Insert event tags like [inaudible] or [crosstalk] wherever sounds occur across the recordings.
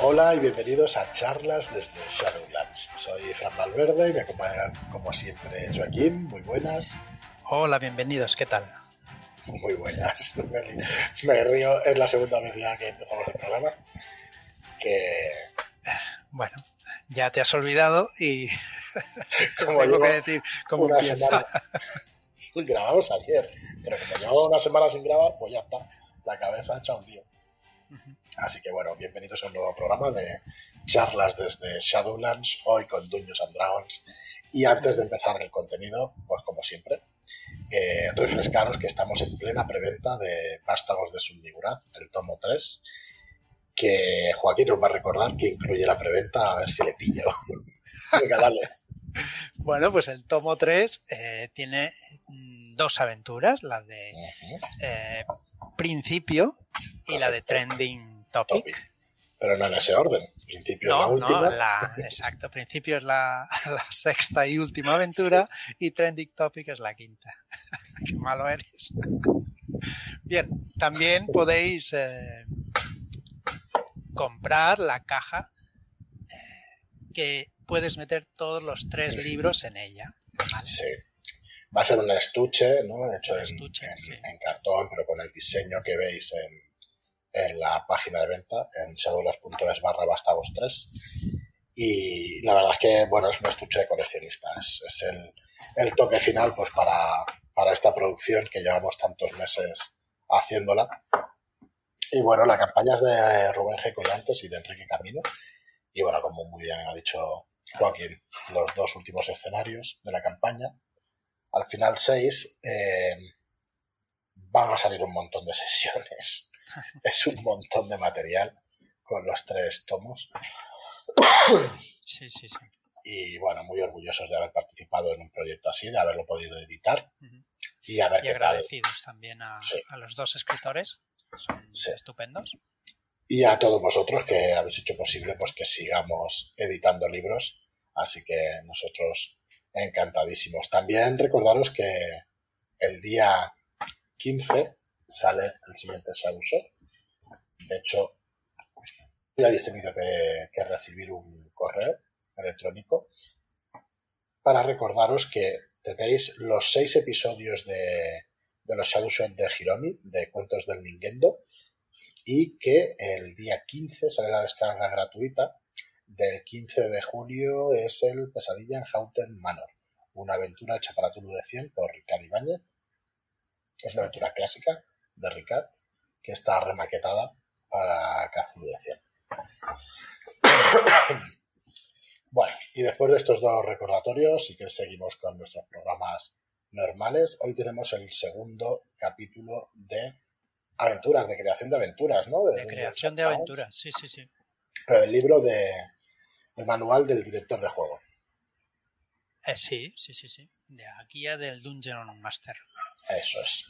Hola y bienvenidos a charlas desde Shadowlands. Soy Fran Valverde y me acompaña como siempre Joaquín. Muy buenas. Hola, bienvenidos. ¿Qué tal? Muy buenas. [laughs] Me río, es la segunda vez ya que empezamos el programa. Que. Bueno, ya te has olvidado y [laughs] Como tengo que decir cómo una empieza. semana. [laughs] Grabamos ayer, pero como llevaba una semana sin grabar, pues ya está. La cabeza hecha un lío. Así que bueno, bienvenidos a un nuevo programa de charlas desde Shadowlands, hoy con Dungeons and Dragons. Y antes de empezar el contenido, pues como siempre, eh, refrescaros que estamos en plena preventa de Vástagos de Subniguraz, el tomo 3, que Joaquín nos va a recordar que incluye la preventa, a ver si le pillo. [laughs] Venga, dale. Bueno, pues el tomo 3 eh, tiene mm, dos aventuras, la de eh, principio y la de trending topic. Topic. Pero no en ese orden. Principio es la No, última. no, la, exacto. Principio es la, [laughs] la sexta y última aventura y Trending Topic es la quinta. [laughs] Qué malo eres. Bien, también podéis eh, comprar la caja eh, que puedes meter todos los tres libros en ella. ¿vale? Sí. Va a ser un estuche, ¿no? Hecho estuche, en- sí. en cartón, pero con el diseño que veis en, en la página de venta, en shadowlands.es barra bastagos 3. Y la verdad es que, bueno, es un estuche de coleccionista. Es, el, el toque final, pues, para, para esta producción que llevamos tantos meses haciéndola. Y bueno, la campaña es de Rubén G. Collantes y de Enrique Camino. Y bueno, como muy bien ha dicho Joaquín, los dos últimos escenarios de la campaña. Al final 6 van a salir un montón de sesiones. Es un montón de material con los tres tomos. Sí, sí, sí. Y bueno, muy orgullosos de haber participado en un proyecto así, de haberlo podido editar y tal. agradecidos también a, Sí. a los dos escritores. Son Sí. estupendos. Y a todos vosotros que habéis hecho posible pues que sigamos editando libros. Así que nosotros encantadísimos. También recordaros que el día 15 sale el siguiente Shop. De hecho, ya habéis tenido que, recibir un correo electrónico para recordaros que tenéis los seis episodios de, de los Shadow Shop de Hiromi, de Cuentos del Nintendo, y que el día 15 sale la descarga gratuita. Del 15 de julio es el Pesadilla en Haunted Manor, una aventura hecha para Tulu de 100 por Ricard Ibáñez. Es una aventura clásica de Ricard que está remaquetada para Cthulhu de 100. Bueno, y después de estos dos recordatorios, sí que seguimos con nuestros programas normales. Hoy tenemos el segundo capítulo de aventuras, de creación de aventuras, ¿no? De creación de aventuras, sí, sí, sí. Pero el libro de el manual del director de juego. Eh, sí, sí, sí, sí. De la guía del Dungeon Master. Eso es.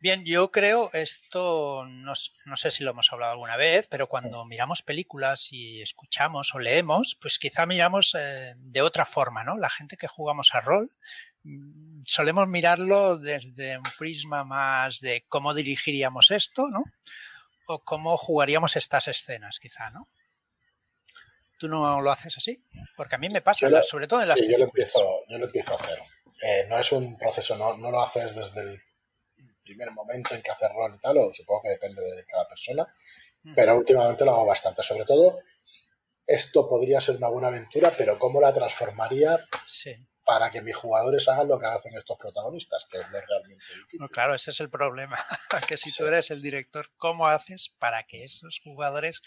Bien, yo creo esto, no, no sé si lo hemos hablado alguna vez, pero cuando miramos películas y escuchamos o leemos, pues quizá miramos eh, de otra forma, ¿no? La gente que jugamos a rol mm, solemos mirarlo desde un prisma más de cómo dirigiríamos esto, ¿no? O cómo jugaríamos estas escenas, quizá, ¿no? ¿Tú no lo haces así? Porque a mí me pasa, lo- sobre todo en las Sí, yo lo películas. empiezo, yo lo empiezo a hacer. Eh, no es un proceso, no, no lo haces desde el primer momento en que hacer rol y tal, o supongo que depende de cada persona, Ujú. pero últimamente lo hago bastante. Sobre todo, esto podría ser una buena aventura, pero ¿cómo la transformaría Sí. para que mis jugadores hagan lo que hacen estos protagonistas? Que es lo realmente difícil. No, claro, ese es el problema. [laughs] que si tú eres el director, ¿cómo haces para que esos jugadores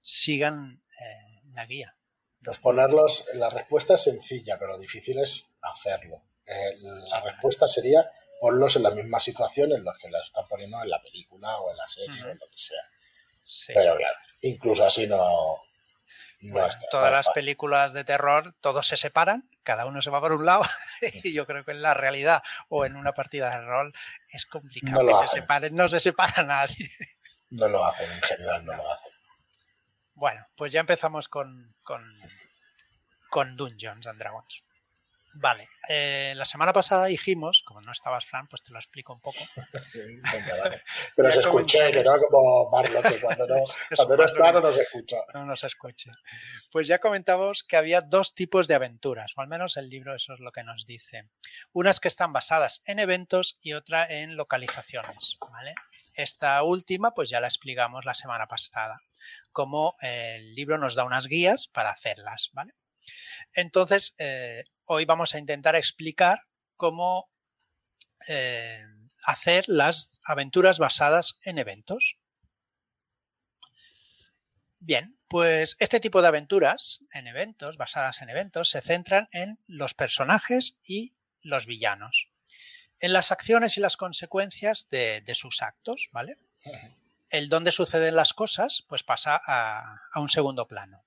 sigan eh, la guía? Pues ponerlos, la respuesta es sencilla, pero lo difícil es hacerlo. Eh, la respuesta sería ponlos en la misma situación en la que las están poniendo en la película o en la serie o en lo que sea. Sí. Pero claro, incluso así no, no Bueno, está. todas no las películas de terror, todos se separan, cada uno se va por un lado, [laughs] y yo creo que en la realidad o en una partida de rol es complicado No que se hacen. separen, no se separa [laughs] nadie. No lo hacen, en general no lo hacen. Bueno, pues ya empezamos con, con, con Dungeons and Dragons. Vale, eh, la semana pasada dijimos, como no estabas, Fran, pues te lo explico un poco. [laughs] Pero se escuché, que no como Marlo, que cuando no, [laughs] cuando no está no nos escucha. No nos escucha. Pues ya comentamos que había dos tipos de aventuras, o al menos el libro eso es lo que nos dice. Unas que están basadas en eventos y otra en localizaciones, ¿vale? Esta última, pues ya la explicamos la semana pasada, como el libro nos da unas guías para hacerlas, ¿vale? Entonces, eh, hoy vamos a intentar explicar cómo eh, hacer las aventuras basadas en eventos. Bien, pues este tipo de aventuras en eventos, basadas en eventos, se centran en los personajes y los villanos, en las acciones y las consecuencias de, sus actos, ¿vale? El dónde suceden las cosas, pues pasa a un segundo plano.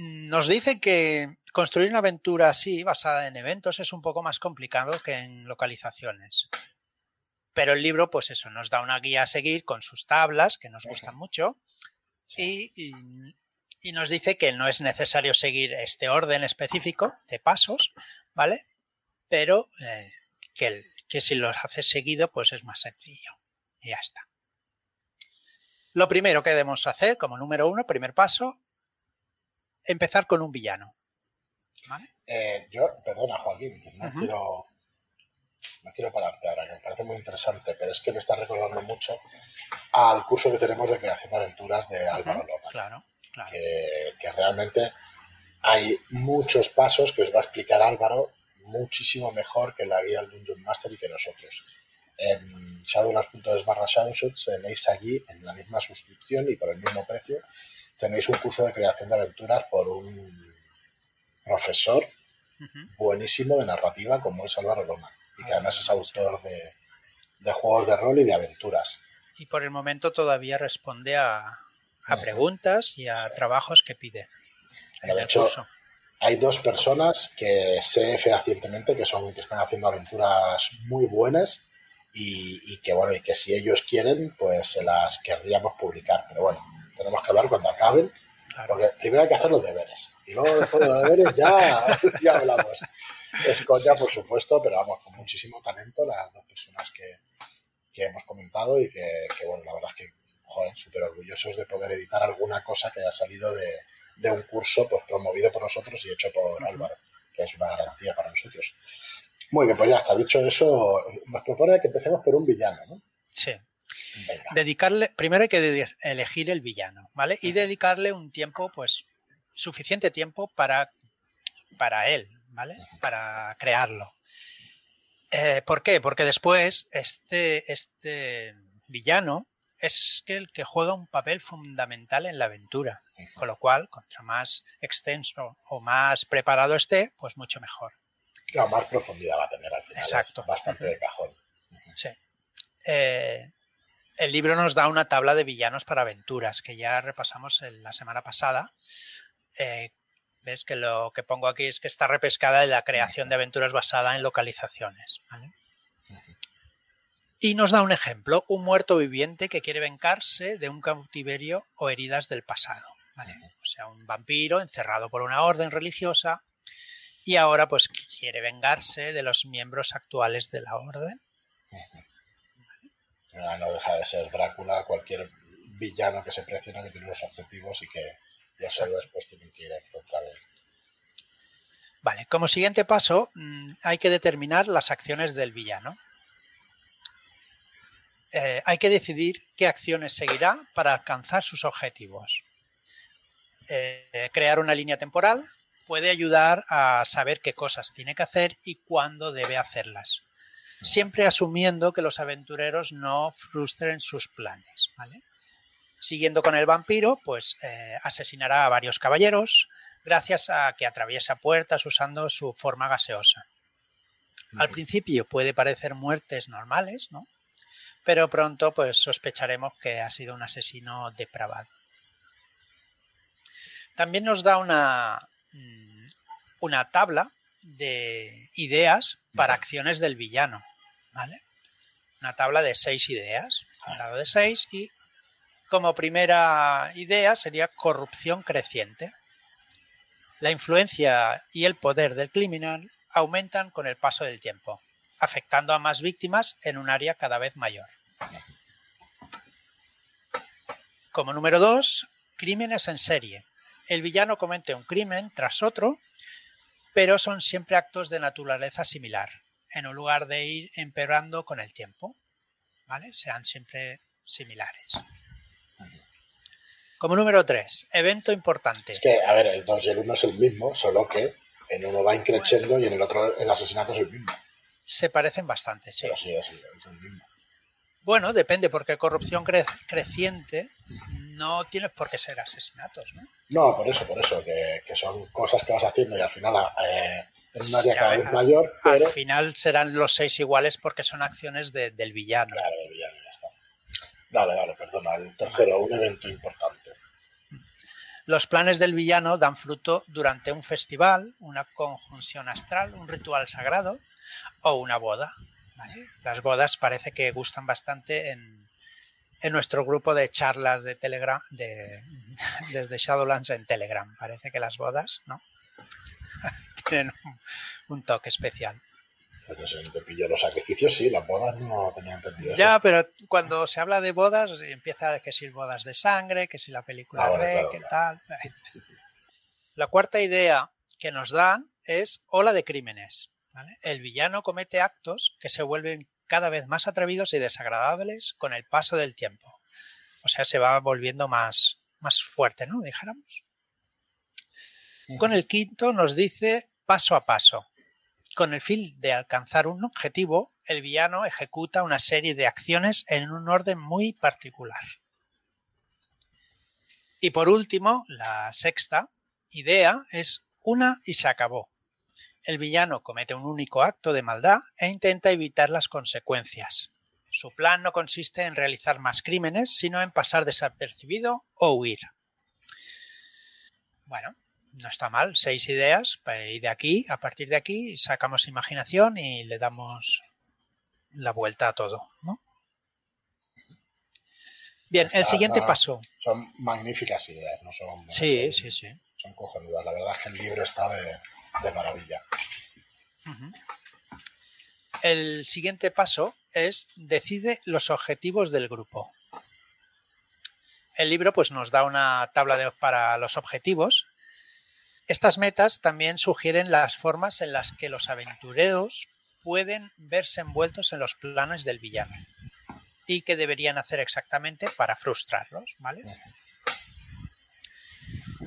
Nos dice que construir una aventura así, basada en eventos, es un poco más complicado que en localizaciones. Pero el libro, pues eso, nos da una guía a seguir con sus tablas, que nos gustan mucho, y, nos dice que no es necesario seguir este orden específico de pasos, ¿vale? Pero eh, que, que si los haces seguido, pues es más sencillo. Y ya está. Lo primero que debemos hacer, como número uno, primer paso, empezar con un villano. Eh, yo, perdona Joaquín, no, quiero, no quiero pararte ahora, que me parece muy interesante, pero es que me está recordando mucho al curso que tenemos de creación de aventuras de Álvaro López. Claro, claro. Que, que realmente hay muchos pasos que os va a explicar Álvaro muchísimo mejor que la guía del Dungeon Master y que nosotros. En shadowlands.es barra shadowshots tenéis allí en la misma suscripción y por el mismo precio tenéis un curso de creación de aventuras por un profesor buenísimo de narrativa como es Álvaro Loma y que además es autor de, juegos de rol y de aventuras. Y por el momento todavía responde a, preguntas y a trabajos que pide. de hecho, hay dos personas que sé fehacientemente que son que están haciendo aventuras muy buenas y, y, que bueno y que si ellos quieren pues se las querríamos publicar pero bueno tenemos que hablar cuando acaben, porque primero hay que hacer los deberes y luego después de los deberes ya, [laughs] ya hablamos. Escocia, por supuesto, pero vamos, con muchísimo talento las dos personas que, que hemos comentado y que, bueno, la verdad es que, joder, súper orgullosos de poder editar alguna cosa que haya salido de, de, un curso pues promovido por nosotros y hecho por Álvaro, que es una garantía para nosotros. Muy bien, pues ya está. Dicho eso, nos propone que empecemos por un villano, ¿no? Sí. Dedicarle, primero hay que elegir el villano, ¿vale? Y dedicarle un tiempo, pues, suficiente tiempo para, para él, ¿vale? Para crearlo. Eh, ¿Por qué? Porque después este, este villano es el que juega un papel fundamental en la aventura. Con lo cual, contra más extenso o más preparado esté, pues mucho mejor. La más profundidad va a tener al final. Exacto. bastante de cajón. Sí. Eh, el libro nos da una tabla de villanos para aventuras que ya repasamos la semana pasada. Eh, ves que lo que pongo aquí es que está repescada de la creación de aventuras basada en localizaciones. Y nos da un ejemplo, un muerto viviente que quiere vengarse de un cautiverio o heridas del pasado. O sea, un vampiro encerrado por una orden religiosa y ahora pues quiere vengarse de los miembros actuales de la orden no deja de ser Drácula, cualquier villano que se presiona que tiene unos objetivos y que ya se después tienen que ir en contra de él. Vale, como siguiente paso mm, hay que determinar las acciones del villano. Eh, hay que decidir qué acciones seguirá para alcanzar sus objetivos. Eh, crear una línea temporal puede ayudar a saber qué cosas tiene que hacer y cuándo debe hacerlas siempre asumiendo que los aventureros no frustren sus planes. Siguiendo con el vampiro, pues eh, asesinará a varios caballeros gracias a que atraviesa puertas usando su forma gaseosa. Al principio puede parecer muertes normales, ¿no? Pero pronto pues sospecharemos que ha sido un asesino depravado. También nos da una, mm, una tabla de ideas para acciones del villano. ¿vale? Una tabla de seis ideas, un dado de seis y como primera idea sería corrupción creciente. La influencia y el poder del criminal aumentan con el paso del tiempo, afectando a más víctimas en un área cada vez mayor. Como número dos, crímenes en serie. El villano comete un crimen tras otro, pero son siempre actos de naturaleza similar, en un lugar de ir empeorando con el tiempo. ¿Vale? Serán siempre similares. Como número 3, evento importante. Es que, a ver, el 2 y el 1 es el mismo, solo que en uno va increciendo y en el otro el asesinato es el mismo. Se parecen bastante, sí. Pero sí, es el, mismo. Bueno, depende, porque corrupción creciente no tienes por qué ser asesinatos, ¿no? No, por eso, por eso, que, son cosas que vas haciendo y al final eh, en un área cada vez mayor. Al final serán los seis iguales porque son acciones del villano. Claro, del villano, ya está. Dale, dale, perdona. El tercero, un evento importante. Los planes del villano dan fruto durante un festival, una conjunción astral, un ritual sagrado o una boda. Las bodas parece que gustan bastante en, nuestro grupo de charlas de Telegram, de, [laughs] desde Shadowlands en Telegram. Parece que las bodas, ¿no? [laughs] Tienen un toque especial. Pero si te pillo los sacrificios, sí, las bodas no tenía entendido. Ya, pero cuando se habla de bodas, empieza que si bodas de sangre, que si la película ah, Rey, que tal. La cuarta idea que nos dan es ola de crímenes. El villano comete actos que se vuelven cada vez más atrevidos y desagradables con el paso del tiempo. O sea, se va volviendo más, más fuerte, ¿no? Dijéramos. Con el quinto nos dice paso a paso. Con el fin de alcanzar un objetivo, el villano ejecuta una serie de acciones en un orden muy particular. Y por último, la sexta idea es una y se acabó. El villano comete un único acto de maldad e intenta evitar las consecuencias. Su plan no consiste en realizar más crímenes, sino en pasar desapercibido o huir. Bueno, no está mal, seis ideas, pues, y de aquí, a partir de aquí, sacamos imaginación y le damos la vuelta a todo, ¿no? Bien, el siguiente paso. Son magníficas ideas, no son. Sí, sí, sí. Son cojonudas. La verdad es que el libro está de, maravilla. El siguiente paso es decide los objetivos del grupo. El libro pues, nos da una tabla de, para los objetivos estas metas también sugieren las formas en las que los aventureros pueden verse envueltos en los planes del villano y qué deberían hacer exactamente para frustrarlos, ¿vale?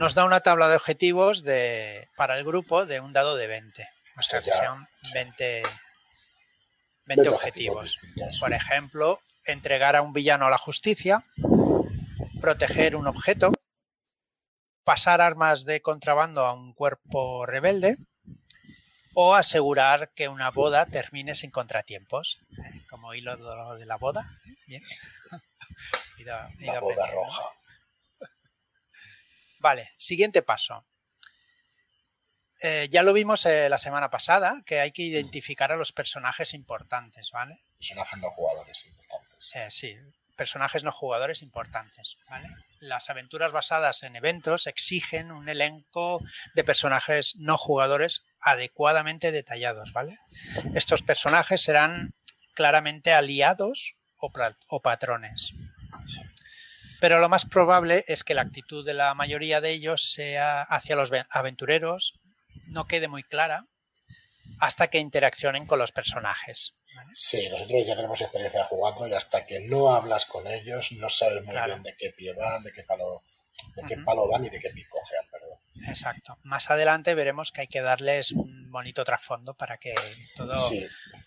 Nos da una tabla de objetivos de, para el grupo de un dado de 20. O sea, que sean 20, 20 objetivos. Por ejemplo, entregar a un villano a la justicia, proteger un objeto, pasar armas de contrabando a un cuerpo rebelde o asegurar que una boda termine sin contratiempos, ¿eh? como hilo de la boda. ¿eh? Bien. [laughs] la boda roja. Vale, siguiente paso. Eh, ya lo vimos la semana pasada, que hay que identificar a los personajes importantes, ¿vale? Personajes no jugadores importantes. sí, personajes no jugadores importantes. Las aventuras basadas en eventos exigen un elenco de personajes no jugadores adecuadamente detallados. ¿vale? Estos personajes serán claramente aliados o, patrones. Pero lo más probable es que la actitud de la mayoría de ellos sea hacia los aventureros no quede muy clara hasta que interaccionen con los personajes. Sí, nosotros ya tenemos experiencia jugando y hasta que no hablas con ellos no sabes muy bien de qué pie van, de qué palo, de qué palo van y de qué pie cojean, perdón. Exacto. Más adelante veremos que hay que darles un bonito trasfondo para que todo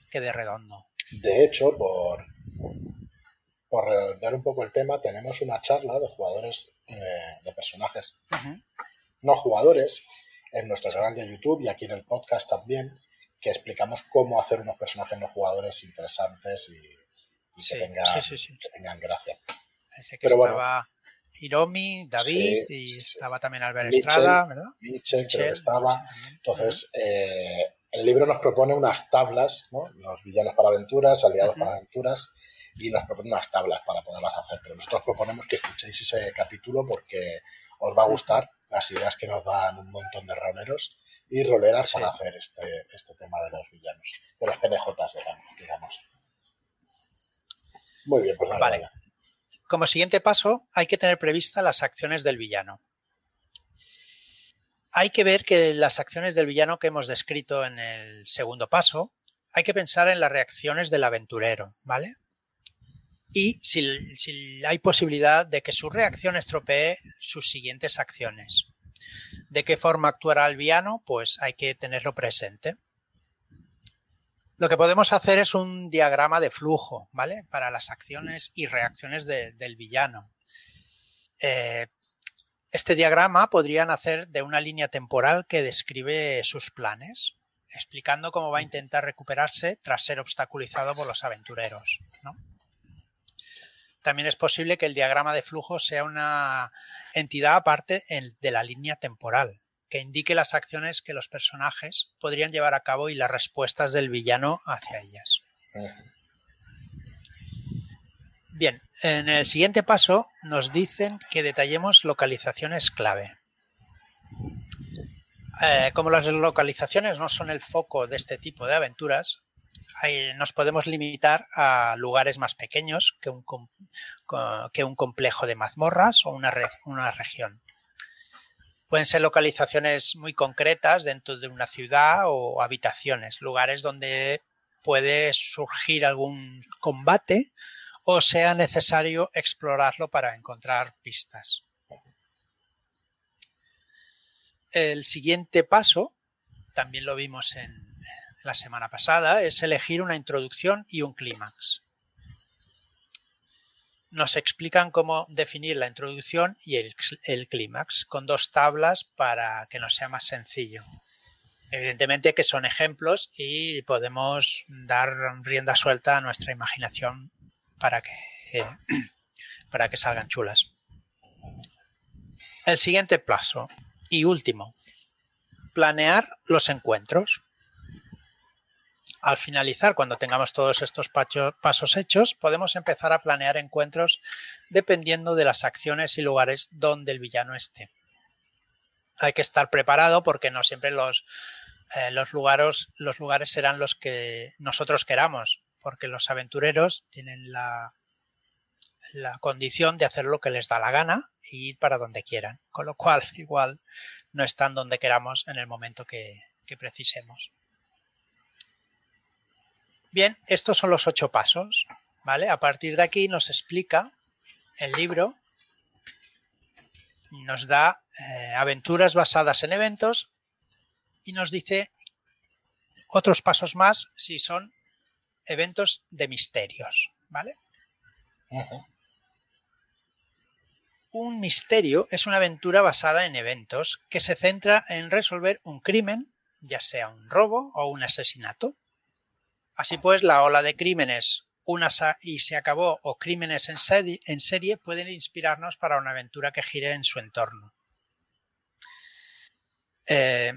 quede redondo. De hecho, por, por redondear un poco el tema, tenemos una charla de jugadores, eh, de personajes no jugadores en nuestro canal de YouTube y aquí en el podcast también que explicamos cómo hacer unos personajes no jugadores interesantes y, que, tengan, gracia. Parece que estaba Hiromi, David y estaba también Albert Estrada, ¿verdad? Mitchell, creo que estaba. Entonces, eh, el libro nos propone unas tablas, ¿no? los villanos para aventuras, aliados para aventuras, y nos proponen unas tablas para poderlas hacer. Pero nosotros proponemos que escuchéis ese capítulo porque os va a gustar las ideas que nos dan un montón de roleros y roleras para hacer este, este tema de los villanos, de los PNJs, digamos. Muy bien, pues vale. Como siguiente paso, hay que tener previstas las acciones del villano. Hay que ver que las acciones del villano que hemos descrito en el segundo paso, hay que pensar en las reacciones del aventurero, ¿vale? Y si, hay posibilidad de que su reacción estropee sus siguientes acciones. ¿De qué forma actuará el villano? Pues hay que tenerlo presente. Lo que podemos hacer es un diagrama de flujo, ¿vale? Para las acciones y reacciones del villano. Eh, este diagrama podría nacer de una línea temporal que describe sus planes, explicando cómo va a intentar recuperarse tras ser obstaculizado por los aventureros. También es posible que el diagrama de flujo sea una entidad aparte de la línea temporal, que indique las acciones que los personajes podrían llevar a cabo y las respuestas del villano hacia ellas. Bien, en el siguiente paso nos dicen que detallemos localizaciones clave. Eh, como las localizaciones no son el foco de este tipo de aventuras, nos podemos limitar a lugares más pequeños que un, que un complejo de mazmorras o una, una región. Pueden ser localizaciones muy concretas dentro de una ciudad o habitaciones, lugares donde puede surgir algún combate o sea necesario explorarlo para encontrar pistas. El siguiente paso, también lo vimos en la semana pasada, es elegir una introducción y un clímax nos explican cómo definir la introducción y el, clímax con dos tablas para que nos sea más sencillo. Evidentemente que son ejemplos y podemos dar rienda suelta a nuestra imaginación para que, [clears throat] para que salgan chulas. El siguiente paso y último, planear los encuentros. Al finalizar, cuando tengamos todos estos pasos hechos, podemos empezar a planear encuentros dependiendo de las acciones y lugares donde el villano esté. Hay que estar preparado porque no siempre los, eh, lugares, serán los que nosotros queramos, porque los aventureros tienen la, la condición de hacer lo que les da la gana e ir para donde quieran, con lo cual [laughs] igual no están donde queramos en el momento que precisemos. Bien, estos son los ocho pasos, ¿vale? A partir de aquí nos explica el libro, nos da eh, aventuras basadas en eventos y nos dice otros pasos más si son eventos de misterios, ¿vale? Un misterio es una aventura basada en eventos que se centra en resolver un crimen, ya sea un robo o un asesinato. Así pues, la ola de crímenes una y se acabó o crímenes en serie, en serie pueden inspirarnos para una aventura que gire en su entorno. Eh,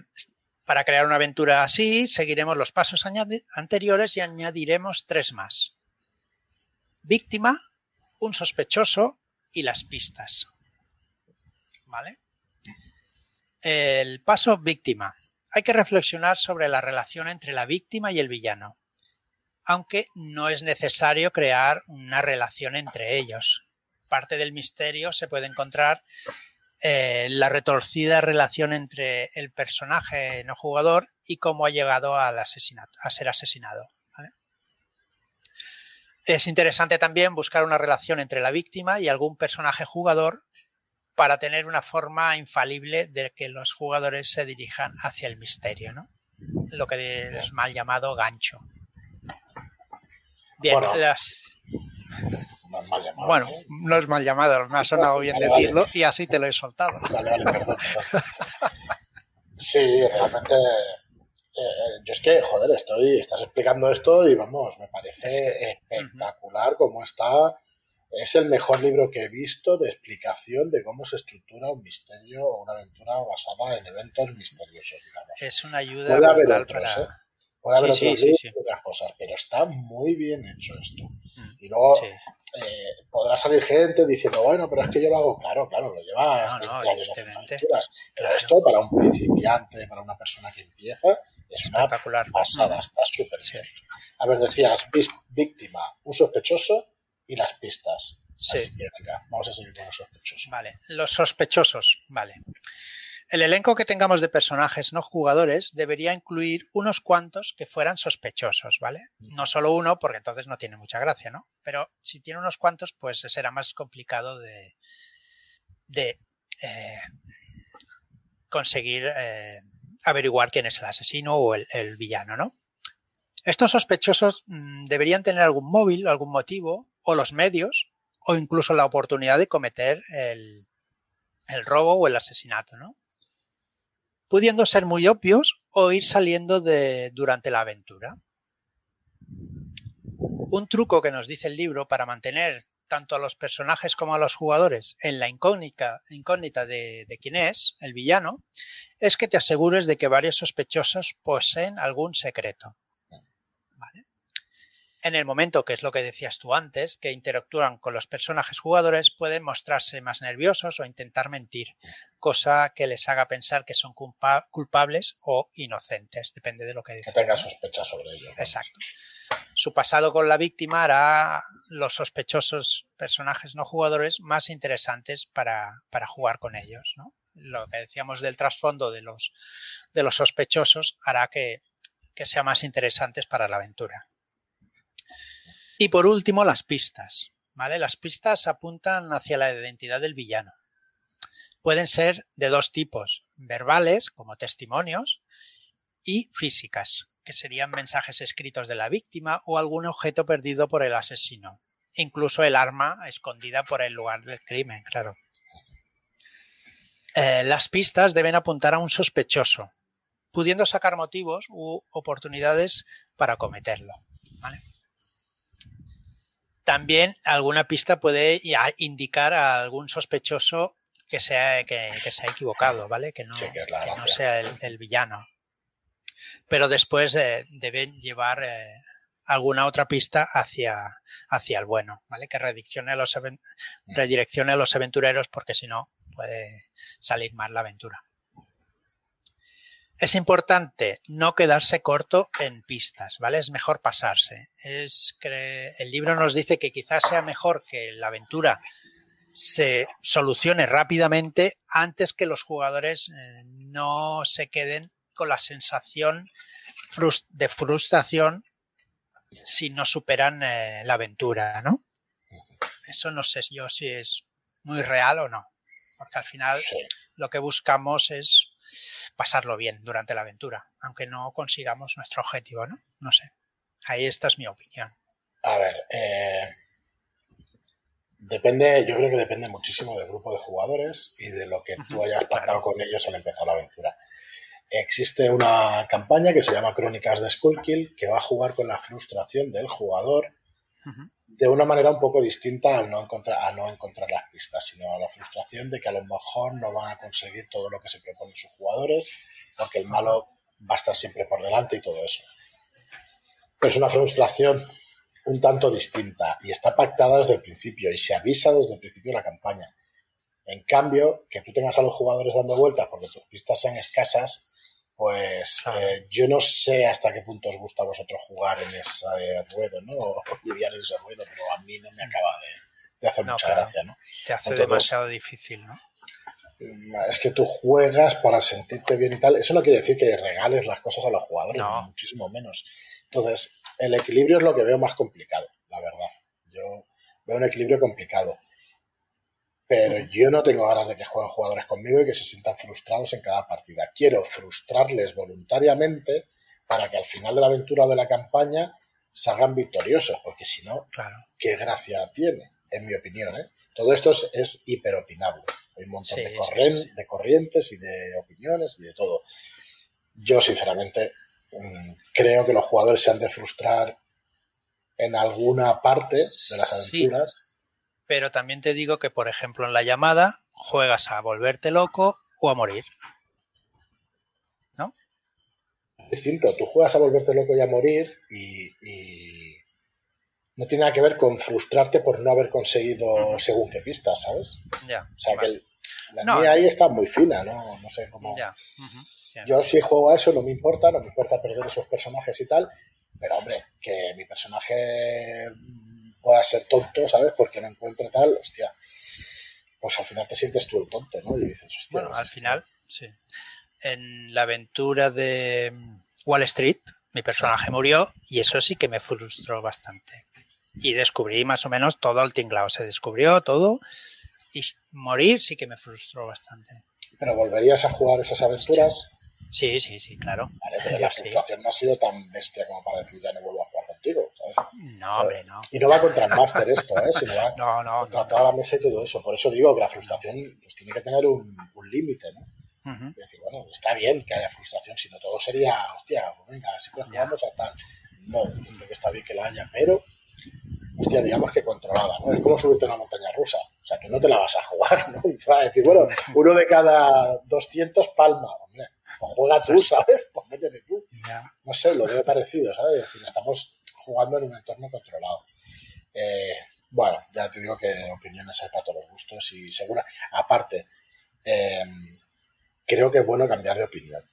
para crear una aventura así, seguiremos los pasos anteriores y añadiremos tres más. Víctima, un sospechoso y las pistas. ¿Vale? El paso víctima. Hay que reflexionar sobre la relación entre la víctima y el villano aunque no es necesario crear una relación entre ellos. Parte del misterio se puede encontrar en eh, la retorcida relación entre el personaje no jugador y cómo ha llegado al asesinato, a ser asesinado. Es interesante también buscar una relación entre la víctima y algún personaje jugador para tener una forma infalible de que los jugadores se dirijan hacia el misterio, ¿no? Lo que es mal llamado gancho. Bien, bueno, las... No es mal llamado. Bueno, no es mal llamado, me ha sonado bien decirlo y así te lo he soltado. [laughs] Vale, vale, perdón. sí, realmente. Eh, eh, yo es que, joder, estoy, estás explicando esto y vamos, me parece espectacular cómo está. Es el mejor libro que he visto de explicación de cómo se estructura un misterio o una aventura basada en eventos misteriosos, digamos. Es una ayuda Puede haber otros, ¿eh? Puede haber otros otras cosas, pero está muy bien hecho esto. Mm. Y luego eh, podrá salir gente diciendo, bueno, pero es que yo lo hago, claro, claro, lo lleva no, años Pero esto para un principiante, para una persona que empieza, es una pasada, está súper bien. A ver, decías, víctima, un sospechoso y las pistas. Sí. vamos a seguir con los sospechosos. Vale, los sospechosos, vale. El elenco que tengamos de personajes no jugadores debería incluir unos cuantos que fueran sospechosos, ¿vale? No solo uno, porque entonces no tiene mucha gracia, ¿no? Pero si tiene unos cuantos, pues será más complicado de, de eh, conseguir eh, averiguar quién es el asesino o el, el villano, ¿no? Estos sospechosos mm, deberían tener algún móvil, algún motivo, o los medios, o incluso la oportunidad de cometer el, el robo o el asesinato, ¿no? Pudiendo ser muy obvios o ir saliendo de, durante la aventura. Un truco que nos dice el libro para mantener tanto a los personajes como a los jugadores en la incógnita, incógnita de, de, quién es, el villano, es que te asegures de que varios sospechosos poseen algún secreto. En el momento, que es lo que decías tú antes, que interactúan con los personajes jugadores, pueden mostrarse más nerviosos o intentar mentir, cosa que les haga pensar que son culpables o inocentes, depende de lo que dicen. Que tenga sospecha sobre ellos. Exacto. Su pasado con la víctima hará los sospechosos personajes no jugadores más interesantes para, para jugar con ellos. ¿no? Lo que decíamos del trasfondo de los, de los sospechosos hará que, que sea más interesantes para la aventura. Y por último, las pistas. ¿vale? Las pistas apuntan hacia la identidad del villano. Pueden ser de dos tipos, verbales, como testimonios, y físicas, que serían mensajes escritos de la víctima o algún objeto perdido por el asesino. Incluso el arma escondida por el lugar del crimen, claro. Eh, las pistas deben apuntar a un sospechoso, pudiendo sacar motivos u oportunidades para cometerlo. ¿vale? También alguna pista puede indicar a algún sospechoso que, sea, que, se ha equivocado, ¿vale? Que no, sea el, villano. Pero después eh, deben llevar eh, alguna otra pista hacia, hacia el bueno, ¿vale? Que redireccione a los, mm. redireccione a los aventureros porque si no puede salir mal la aventura. Es importante no quedarse corto en pistas, ¿vale? Es mejor pasarse. Es que el libro nos dice que quizás sea mejor que la aventura se solucione rápidamente antes que los jugadores eh, no se queden con la sensación de frustración si no superan eh, la aventura, ¿no? Eso no sé yo si es muy real o no, porque al final lo que buscamos es pasarlo bien durante la aventura, aunque no consigamos nuestro objetivo, ¿no? No sé. Ahí esta es mi opinión. A ver, eh, depende, yo creo que depende muchísimo del grupo de jugadores y de lo que tú hayas pactado con ellos al empezar la aventura. Existe una campaña que se llama Crónicas de Skullkill que va a jugar con la frustración del jugador de una manera un poco distinta al no encontrar, a no encontrar las pistas, sino a la frustración de que a lo mejor no van a conseguir todo lo que se proponen sus jugadores, porque el malo va a estar siempre por delante y todo eso. Pero es una frustración un tanto distinta y está pactada desde el principio y se avisa desde el principio de la campaña. En cambio, que tú tengas a los jugadores dando vueltas porque tus pistas sean escasas, pues [laughs] eh, yo no sé hasta qué punto os gusta a vosotros jugar en ese ruedo, ¿no? O [laughs] lidiar en ese ruedo, pero a mí no me acaba de, hacer mucha gracia, ¿no? Te hace demasiado difícil, ¿no? Mm, es que tú juegas para sentirte bien y tal. Eso no quiere decir que regales las cosas a los jugadores, muchísimo menos. Entonces, el equilibrio es lo que veo más complicado, la verdad. Yo veo un equilibrio complicado. Pero yo no tengo ganas de que jueguen jugadores conmigo y que se sientan frustrados en cada partida. Quiero frustrarles voluntariamente para que al final de la aventura o de la campaña salgan victoriosos, porque si no, ¿qué gracia tiene? En mi opinión, ¿eh? Todo esto es, hiperopinable. Hay un montón de, de, corrientes y de opiniones y de todo. Yo, sinceramente, mm, creo que los jugadores se han de frustrar en alguna parte de las aventuras pero también te digo que, por ejemplo, en la llamada juegas a volverte loco o a morir. ¿No? distinto. Tú juegas a volverte loco y a morir y, no tiene nada que ver con frustrarte por no haber conseguido según qué pistas, ¿sabes? Ya. O sea que la mía ahí está muy fina, ¿no? No sé cómo. Ya. Yo si juego a eso no me importa, no me importa perder esos personajes y tal, pero hombre, que mi personaje pueda ser tonto, ¿sabes? Porque no encuentre tal, hostia. Pues al final te sientes tú el tonto, ¿no? Y dices, hostia. Bueno, pues al final, sí. En la aventura de Wall Street, mi personaje murió y eso sí que me frustró bastante. Y descubrí más o menos todo el tinglado. Se descubrió todo y morir sí que me frustró bastante. ¿Pero volverías a jugar esas aventuras? Sí, sí, sí, claro. Vale, pero la frustración no ha sido tan bestia como para decir ya no vuelvo a No, hombre, no. Y no va contra el máster esto, ¿eh? Sino va [laughs] no, no, contra toda la mesa y todo eso. Por eso digo que la frustración pues, tiene que tener un, un límite, ¿no? Es decir, bueno, está bien que haya frustración, si no todo sería, hostia, pues venga, siempre jugamos a tal. No, yo creo que está bien que la haya, pero, hostia, digamos que controlada, ¿no? Es como subirte a una montaña rusa, o sea, que no te la vas a jugar, ¿no? Y te vas a decir, bueno, uno de cada 200 palma, hombre, o juega tú, ¿sabes? Pues métete tú. No sé, lo veo parecido, ¿sabes? Es decir, estamos jugando en un entorno controlado. Eh, bueno, ya te digo que opiniones hay para todos los gustos y segura. Aparte, eh, creo que es bueno cambiar de opinión.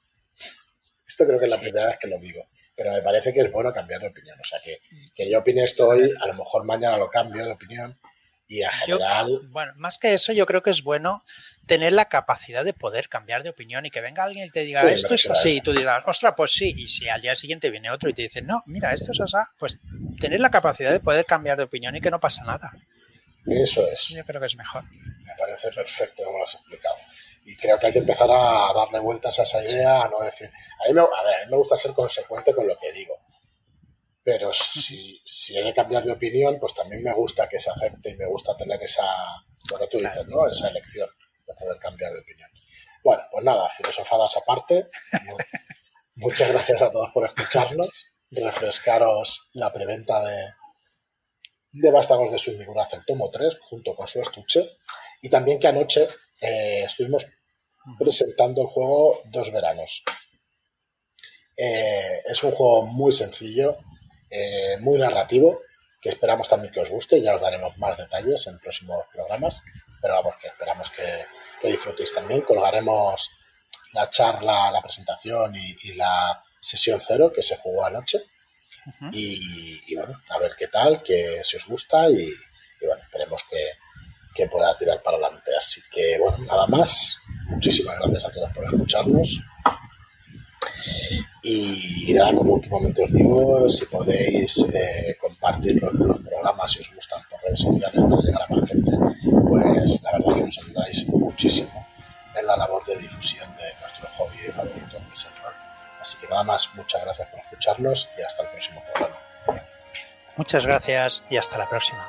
Esto creo que es la primera vez que lo digo, pero me parece que es bueno cambiar de opinión. O sea, que, que yo opine esto hoy, a lo mejor mañana lo cambio de opinión y en general... bueno, más que eso, yo creo que es bueno tener la capacidad de poder cambiar de opinión y que venga alguien y te diga, esto es así, y tú digas, ostras, pues sí, y si al día siguiente viene otro y te dice, no, mira, esto es así, pues tener la capacidad de poder cambiar de opinión y que no pasa nada. Eso es. Yo creo que es mejor. Me parece perfecto como lo has explicado. Y creo que hay que empezar a darle vueltas a esa idea, a no decir. A mí, me, a, ver, a mí me gusta ser consecuente con lo que digo. Pero si, si he de cambiar de opinión, pues también me gusta que se acepte y me gusta tener esa, que tú dices, ¿no? Esa elección de poder cambiar de opinión. Bueno, pues nada, filosofadas aparte. Muchas gracias a todos por escucharnos. Refrescaros la preventa de, de Vástagos de Submiguraz, el tomo 3, junto con su estuche. Y también que anoche eh, estuvimos presentando el juego Dos Veranos. Eh, es un juego muy sencillo, eh, muy narrativo, que esperamos también que os guste. Ya os daremos más detalles en próximos programas, pero vamos, que esperamos que, disfrutéis también. Colgaremos la charla, la presentación y, la sesión cero que se jugó anoche. y, bueno, a ver qué tal, que si os gusta y bueno, esperemos que, que pueda tirar para adelante. Así que, bueno, nada más. Muchísimas gracias a todos por escucharnos. Y nada, como últimamente os digo, si podéis eh, compartir los, programas si os gustan por redes sociales para llegar a más gente, pues la verdad es que nos ayudáis muchísimo en la labor de difusión de nuestro hobby favorito, que es el. Así que nada más, muchas gracias por escucharnos y hasta el próximo programa. Muchas gracias y hasta la próxima.